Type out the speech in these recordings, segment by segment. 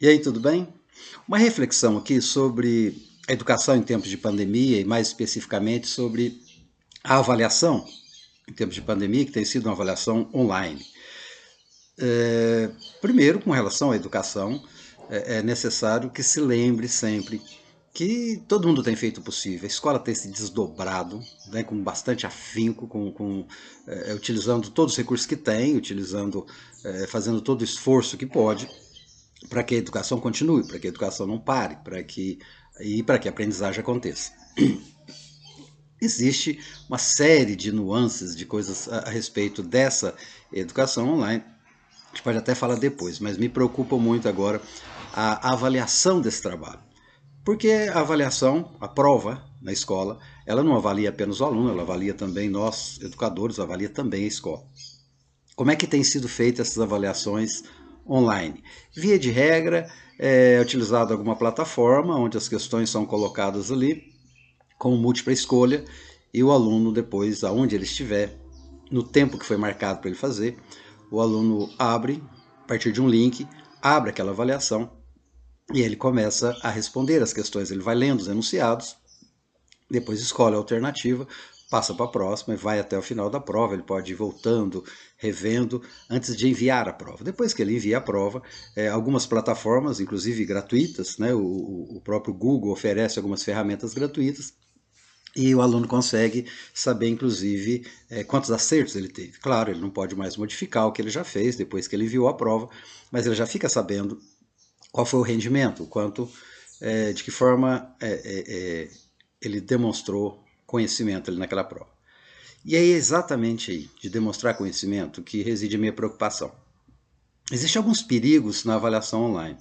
E aí, tudo bem? Uma reflexão aqui sobre a educação em tempos de pandemia e mais especificamente sobre a avaliação em tempos de pandemia, que tem sido uma avaliação online. É, primeiro, com relação à educação, é, é necessário que se lembre sempre que todo mundo tem feito o possível. A escola tem se desdobrado né, com bastante afinco, com, com é, utilizando todos os recursos que tem, utilizando, é, fazendo todo o esforço que pode para que a educação continue, para que a educação não pare, para que e para que a aprendizagem aconteça. Existe uma série de nuances, de coisas a, a respeito dessa educação online. A gente pode até falar depois, mas me preocupa muito agora a, avaliação desse trabalho. Porque a avaliação, a prova na escola, ela não avalia apenas o aluno, ela avalia também nós, educadores, avalia também a escola. Como é que tem sido feitas essas avaliações online. Via de regra, é utilizada alguma plataforma onde as questões são colocadas ali com múltipla escolha e o aluno depois, aonde ele estiver, no tempo que foi marcado para ele fazer, o aluno abre, a partir de um link, abre aquela avaliação e ele começa a responder as questões. Ele vai lendo os enunciados, depois escolhe a alternativa, passa para a próxima e vai até o final da prova. Ele pode ir voltando, revendo, antes de enviar a prova. Depois que ele envia a prova, é, algumas plataformas, inclusive gratuitas, né, o, o próprio Google oferece algumas ferramentas gratuitas, e o aluno consegue saber, inclusive, é, quantos acertos ele teve. Claro, ele não pode mais modificar o que ele já fez depois que ele enviou a prova, mas ele já fica sabendo qual foi o rendimento, quanto, é, de que forma é, ele demonstrou conhecimento ali naquela prova. E é exatamente aí, de demonstrar conhecimento, que reside a minha preocupação. Existem alguns perigos na avaliação online.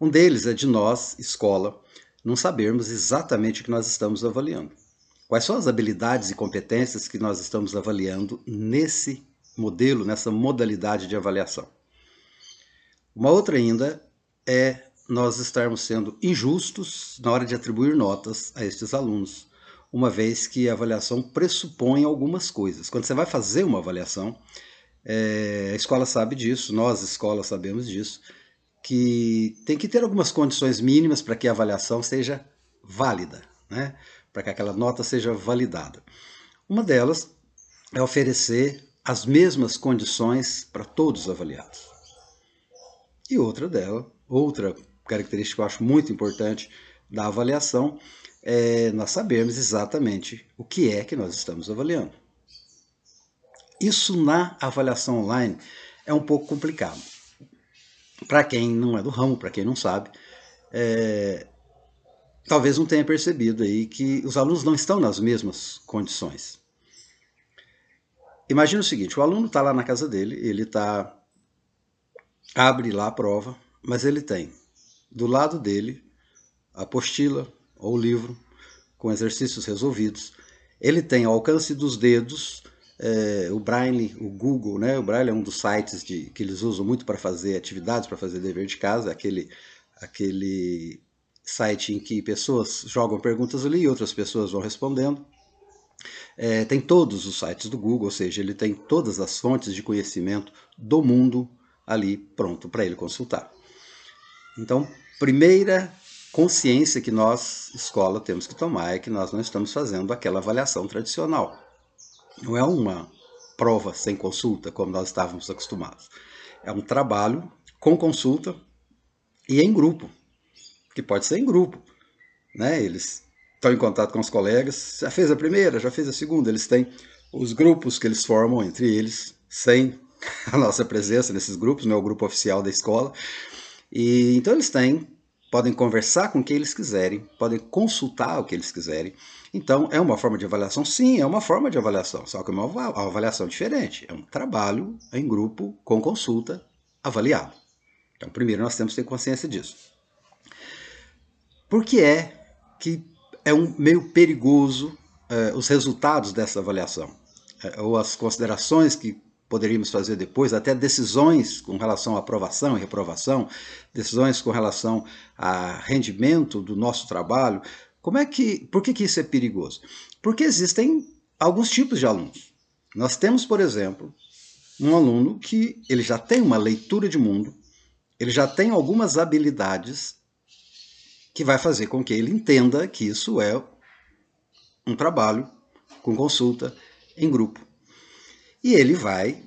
Um deles é de nós, escola, não sabermos exatamente o que nós estamos avaliando. Quais são as habilidades e competências que nós estamos avaliando nesse modelo, nessa modalidade de avaliação? Uma outra ainda é nós estarmos sendo injustos na hora de atribuir notas a estes alunos, uma vez que a avaliação pressupõe algumas coisas. Quando você vai fazer uma avaliação, é, a escola sabe disso, nós, escola, sabemos disso, que tem que ter algumas condições mínimas para que a avaliação seja válida, né? para que aquela nota seja validada. Uma delas é oferecer as mesmas condições para todos os avaliados. E outra dela, outra característica que eu acho muito importante da avaliação é, nós sabemos exatamente o que é que nós estamos avaliando. Isso na avaliação online é um pouco complicado. Para quem não é do ramo, para quem não sabe, é, talvez não tenha percebido aí que os alunos não estão nas mesmas condições. Imagina o seguinte: o aluno está lá na casa dele, ele tá abre lá a prova, mas ele tem do lado dele a apostila, ou livro com exercícios resolvidos. Ele tem ao alcance dos dedos é, o Braille, o Google, né? O Braille é um dos sites de, que eles usam muito para fazer atividades, para fazer dever de casa, aquele, aquele site em que pessoas jogam perguntas ali e outras pessoas vão respondendo. É, tem todos os sites do Google, ou seja, ele tem todas as fontes de conhecimento do mundo ali pronto para ele consultar. Então, primeira consciência que nós, escola, temos que tomar é que nós não estamos fazendo aquela avaliação tradicional. Não é uma prova sem consulta, como nós estávamos acostumados. É um trabalho com consulta e em grupo, que pode ser em grupo. Né? Eles estão em contato com os colegas, já fez a primeira, já fez a segunda, eles têm os grupos que eles formam entre eles, sem a nossa presença nesses grupos, não é o grupo oficial da escola. E então eles têm podem conversar com quem eles quiserem, podem consultar o que eles quiserem. Então, é uma forma de avaliação? Sim, é uma forma de avaliação, só que é uma avaliação diferente. É um trabalho em grupo com consulta avaliado. Então, primeiro nós temos que ter consciência disso. Por que é que é um meio perigoso eh, os resultados dessa avaliação? Eh, ou as considerações que poderíamos fazer depois, até decisões com relação à aprovação e reprovação, decisões com relação a rendimento do nosso trabalho. Como é que, por que, que isso é perigoso? Porque existem alguns tipos de alunos. Nós temos, por exemplo, um aluno que ele já tem uma leitura de mundo, ele já tem algumas habilidades que vai fazer com que ele entenda que isso é um trabalho com consulta em grupo. E ele vai,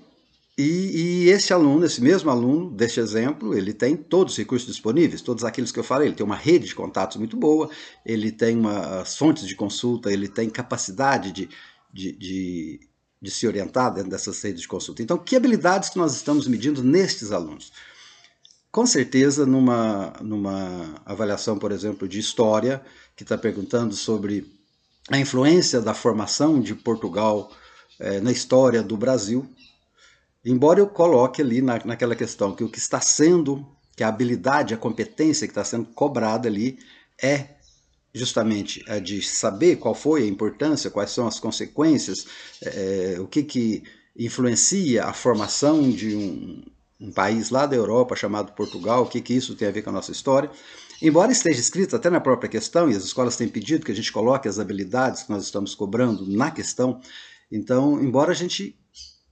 e, e, esse aluno, esse mesmo aluno, deste exemplo, ele tem todos os recursos disponíveis, todos aqueles que eu falei. Ele tem uma rede de contatos muito boa, ele tem uma, as fontes de consulta, ele tem capacidade de, de, de, de se orientar dentro dessas redes de consulta. Então, que habilidades que nós estamos medindo nestes alunos? Com certeza, numa, numa avaliação, por exemplo, de história, que está perguntando sobre a influência da formação de Portugal é, na história do Brasil, embora eu coloque ali na, naquela questão que o que está sendo, que a habilidade, a competência que está sendo cobrada ali é justamente a de saber qual foi a importância, quais são as consequências, é, o que, que influencia a formação de um, um país lá da Europa chamado Portugal, o que, que isso tem a ver com a nossa história. Embora esteja escrito até na própria questão, e as escolas têm pedido que a gente coloque as habilidades que nós estamos cobrando na questão, então, embora a gente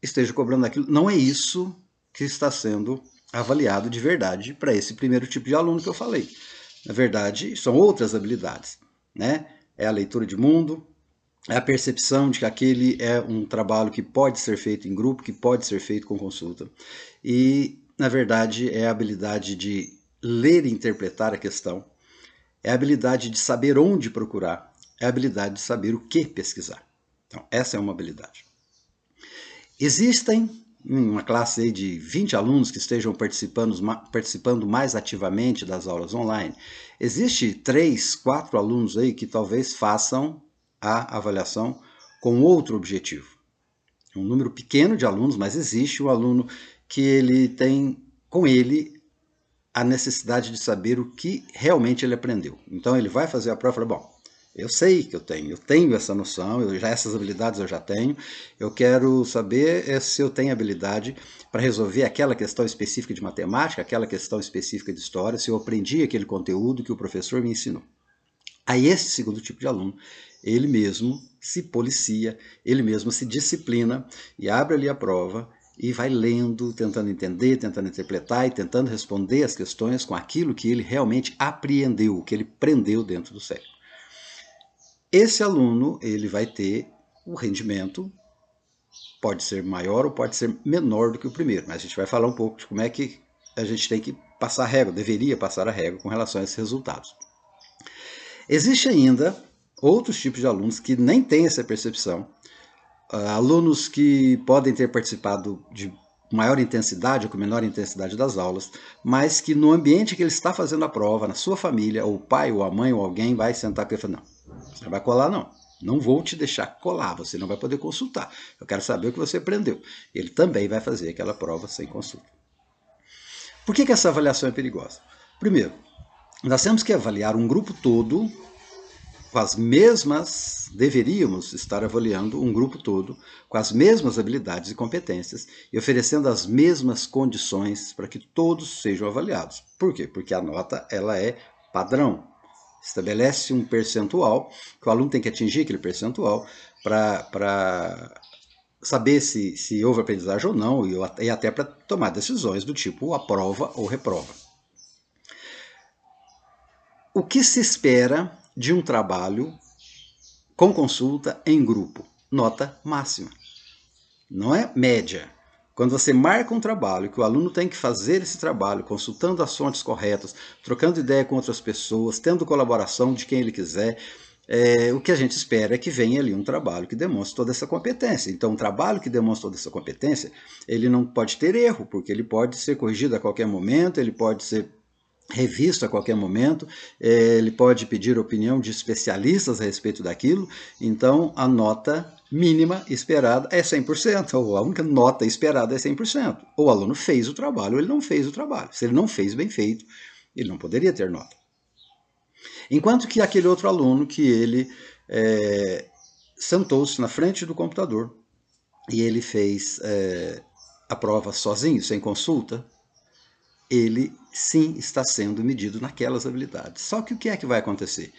esteja cobrando aquilo, não é isso que está sendo avaliado de verdade para esse primeiro tipo de aluno que eu falei. Na verdade, são outras habilidades, né? É a leitura de mundo, é a percepção de que aquele é um trabalho que pode ser feito em grupo, que pode ser feito com consulta. E, na verdade, é a habilidade de ler e interpretar a questão, é a habilidade de saber onde procurar, é a habilidade de saber o que pesquisar. Então, essa é uma habilidade. Existem uma classe de 20 alunos que estejam participando, participando mais ativamente das aulas online. Existe três, quatro alunos aí que talvez façam a avaliação com outro objetivo. Um número pequeno de alunos, mas existe um aluno que ele tem com ele a necessidade de saber o que realmente ele aprendeu. Então ele vai fazer a prova e fala, bom, eu sei que eu tenho, eu tenho essa noção, eu já essas habilidades eu já tenho. Eu quero saber é, se eu tenho habilidade para resolver aquela questão específica de matemática, aquela questão específica de história, se eu aprendi aquele conteúdo que o professor me ensinou. Aí esse segundo tipo de aluno, ele mesmo se policia, ele mesmo se disciplina e abre ali a prova e vai lendo, tentando entender, tentando interpretar e tentando responder as questões com aquilo que ele realmente apreendeu, que ele prendeu dentro do cérebro. Esse aluno ele vai ter o rendimento pode ser maior ou pode ser menor do que o primeiro, mas a gente vai falar um pouco de como é que a gente tem que passar a régua, deveria passar a régua com relação a esses resultados. Existe ainda outros tipos de alunos que nem têm essa percepção, uh, alunos que podem ter participado de maior intensidade ou com menor intensidade das aulas, mas que no ambiente que ele está fazendo a prova, na sua família, ou o pai ou a mãe ou alguém vai sentar e falar, não, não vai colar não, não vou te deixar colar, você não vai poder consultar, eu quero saber o que você aprendeu. Ele também vai fazer aquela prova sem consulta. Por que, que essa avaliação é perigosa? Primeiro, nós temos que avaliar um grupo todo com as mesmas, deveríamos estar avaliando um grupo todo com as mesmas habilidades e competências e oferecendo as mesmas condições para que todos sejam avaliados. Por quê? Porque a nota ela é padrão. Estabelece um percentual, que o aluno tem que atingir aquele percentual para saber se, se houve aprendizagem ou não e até para tomar decisões do tipo aprova ou reprova. O que se espera de um trabalho com consulta em grupo. Nota máxima. Não é média. Quando você marca um trabalho que o aluno tem que fazer esse trabalho, consultando as fontes corretas, trocando ideia com outras pessoas, tendo colaboração de quem ele quiser, é, o que a gente espera é que venha ali um trabalho que demonstre toda essa competência. Então, um trabalho que demonstre toda essa competência, ele não pode ter erro, porque ele pode ser corrigido a qualquer momento, ele pode ser revisto a qualquer momento, é, ele pode pedir opinião de especialistas a respeito daquilo, então a nota mínima esperada é 100%, ou a única nota esperada é 100%. Ou o aluno fez o trabalho ou ele não fez o trabalho. Se ele não fez bem feito, ele não poderia ter nota. Enquanto que aquele outro aluno que ele é, sentou-se na frente do computador e ele fez é, a prova sozinho, sem consulta, ele sim está sendo medido naquelas habilidades. Só que o que é que vai acontecer?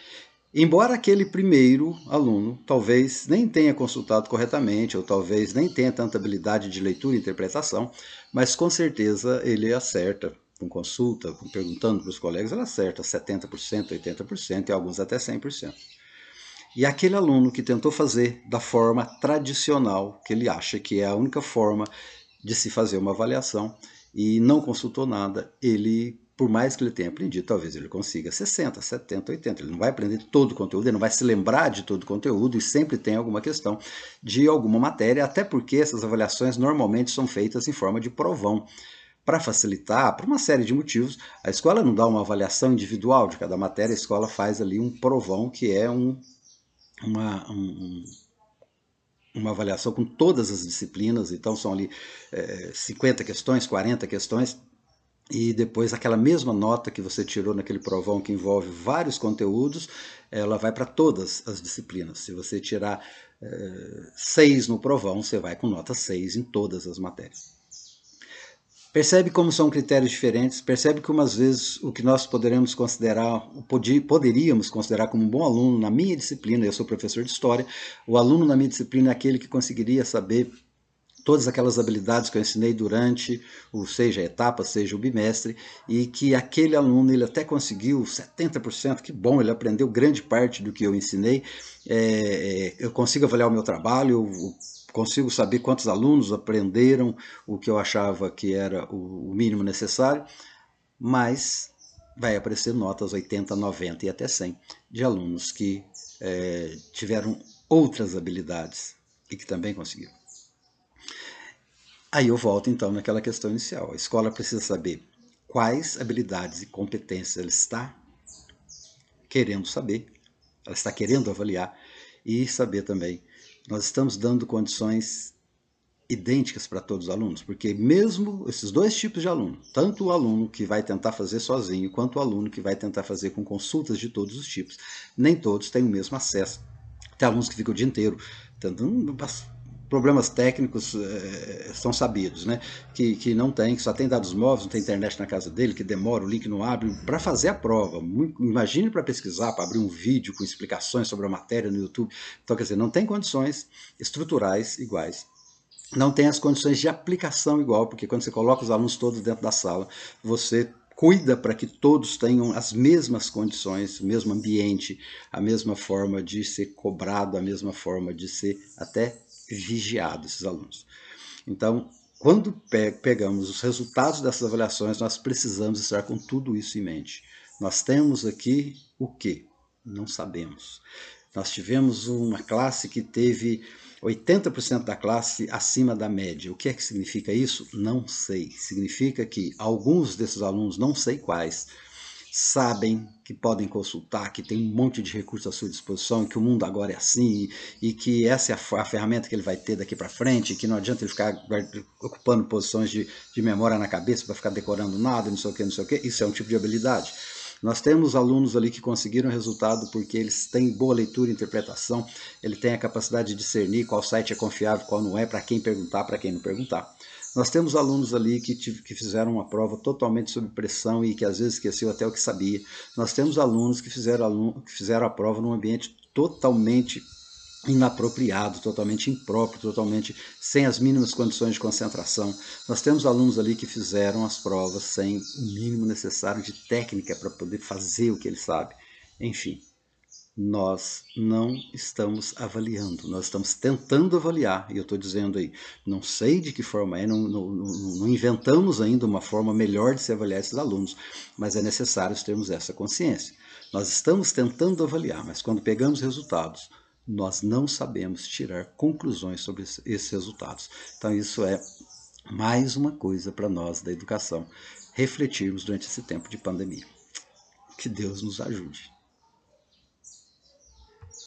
Embora aquele primeiro aluno talvez nem tenha consultado corretamente, ou talvez nem tenha tanta habilidade de leitura e interpretação, mas com certeza ele acerta com consulta, com, perguntando para os colegas, ela acerta 70%, 80% e alguns até 100%. E aquele aluno que tentou fazer da forma tradicional, que ele acha que é a única forma de se fazer uma avaliação, e não consultou nada, ele, por mais que ele tenha aprendido, talvez ele consiga 60, 70, 80. Ele não vai aprender todo o conteúdo, ele não vai se lembrar de todo o conteúdo e sempre tem alguma questão de alguma matéria, até porque essas avaliações normalmente são feitas em forma de provão para facilitar, por uma série de motivos, a escola não dá uma avaliação individual de cada matéria, a escola faz ali um provão que é um uma, um, uma avaliação com todas as disciplinas, então são ali é, 50 questões, 40 questões, e depois aquela mesma nota que você tirou naquele provão que envolve vários conteúdos, ela vai para todas as disciplinas. Se você tirar é, 6 no provão, você vai com nota 6 em todas as matérias. Percebe como são critérios diferentes, percebe que umas vezes o que nós poderemos considerar, poderíamos considerar como um bom aluno na minha disciplina, eu sou professor de história, o aluno na minha disciplina é aquele que conseguiria saber todas aquelas habilidades que eu ensinei durante, ou seja, a etapa, seja o bimestre, e que aquele aluno ele até conseguiu 70%, que bom, ele aprendeu grande parte do que eu ensinei, é, é eu consigo avaliar o meu trabalho, o consigo saber quantos alunos aprenderam o que eu achava que era o mínimo necessário, mas vai aparecer notas 80, 90 e até 100 de alunos que é, tiveram outras habilidades e que também conseguiram. Aí eu volto então naquela questão inicial. A escola precisa saber quais habilidades e competências ela está querendo saber, ela está querendo avaliar e saber também nós estamos dando condições idênticas para todos os alunos, porque mesmo esses dois tipos de aluno, tanto o aluno que vai tentar fazer sozinho, quanto o aluno que vai tentar fazer com consultas de todos os tipos, nem todos têm o mesmo acesso. Tem alunos que ficam o dia inteiro tentando problemas técnicos é, são sabidos, né? Que, que não tem, que só tem dados móveis, não tem internet na casa dele, que demora, o link não abre, para fazer a prova. Imagine para pesquisar, para abrir um vídeo com explicações sobre a matéria no YouTube. Então, quer dizer, não tem condições estruturais iguais. Não tem as condições de aplicação igual, porque quando você coloca os alunos todos dentro da sala, você cuida para que todos tenham as mesmas condições, o mesmo ambiente, a mesma forma de ser cobrado, a mesma forma de ser até vigiado esses alunos. Então, quando pegamos os resultados dessas avaliações, nós precisamos estar com tudo isso em mente. Nós temos aqui o que? Não sabemos. Nós tivemos uma classe que teve 80% da classe acima da média. O que é que significa isso? Não sei. Significa que alguns desses alunos, não sei quais, sabem que podem consultar, que tem um monte de recursos à sua disposição, que o mundo agora é assim e, que essa é a, ferramenta que ele vai ter daqui para frente, que não adianta ele ficar ocupando posições de, de memória na cabeça para ficar decorando nada, não sei o que, não sei o que. Isso é um tipo de habilidade. Nós temos alunos ali que conseguiram resultado porque eles têm boa leitura e interpretação, ele tem a capacidade de discernir qual site é confiável, qual não é, para quem perguntar, para quem não perguntar. Nós temos alunos ali que, que fizeram uma prova totalmente sob pressão e que às vezes esqueceu até o que sabia. Nós temos alunos que fizeram, aluno, que fizeram a prova num ambiente totalmente inapropriado, totalmente impróprio, totalmente sem as mínimas condições de concentração. Nós temos alunos ali que fizeram as provas sem o mínimo necessário de técnica para poder fazer o que ele sabe. Enfim, nós não estamos avaliando, nós estamos tentando avaliar, e eu estou dizendo aí, não sei de que forma é, não, não, não, inventamos ainda uma forma melhor de se avaliar esses alunos, mas é necessário termos essa consciência. Nós estamos tentando avaliar, mas quando pegamos resultados, nós não sabemos tirar conclusões sobre esses resultados. Então, isso é mais uma coisa para nós da educação refletirmos durante esse tempo de pandemia. Que Deus nos ajude.